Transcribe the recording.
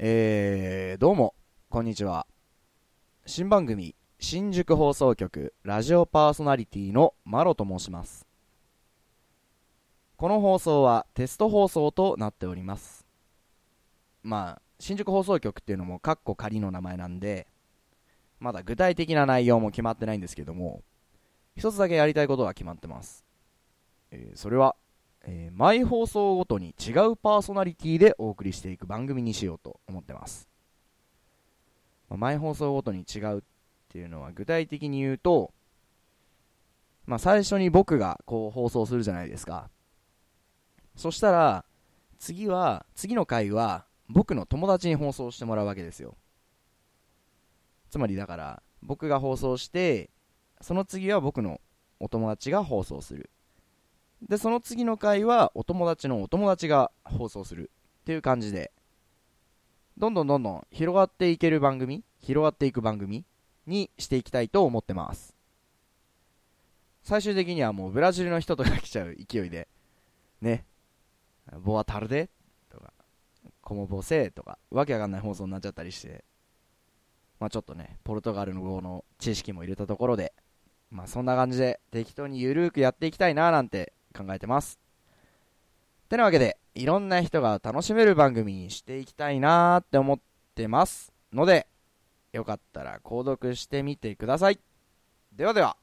えー、どうも、こんにちは。新番組、新宿放送局ラジオパーソナリティのマロと申します。この放送はテスト放送となっております。まあ、新宿放送局っていうのもカッコ仮の名前なんで、まだ具体的な内容も決まってないんですけども、一つだけやりたいことが決まってます。えーそれは、えー毎放送ごとに違うパーソナリティでお送りしていく番組にしようと思ってます。まあ毎放送ごとに違うっていうのは具体的に言うと、まあ、最初に僕がこう放送するじゃないですか。そしたら、次は、次の回は僕の友達に放送してもらうわけですよ。つまりだから、僕が放送して、その次は僕のお友達が放送する。で、その次の回はお友達のお友達が放送するっていう感じで、どんどんどんどん広がっていける番組、広がっていく番組にしていきたいと思ってます。最終的にはもうブラジルの人とか来ちゃう勢いで、ね、ボアタルデとか、コモボセとか、わけわかんない放送になっちゃったりして、まあちょっとね、ポルトガルの語の知識も入れたところで、まあそんな感じで適当にゆるーくやっていきたいななんて考えてます。てなわけで、いろんな人が楽しめる番組にしていきたいなーって思ってますので、よかったら購読してみてください。ではでは。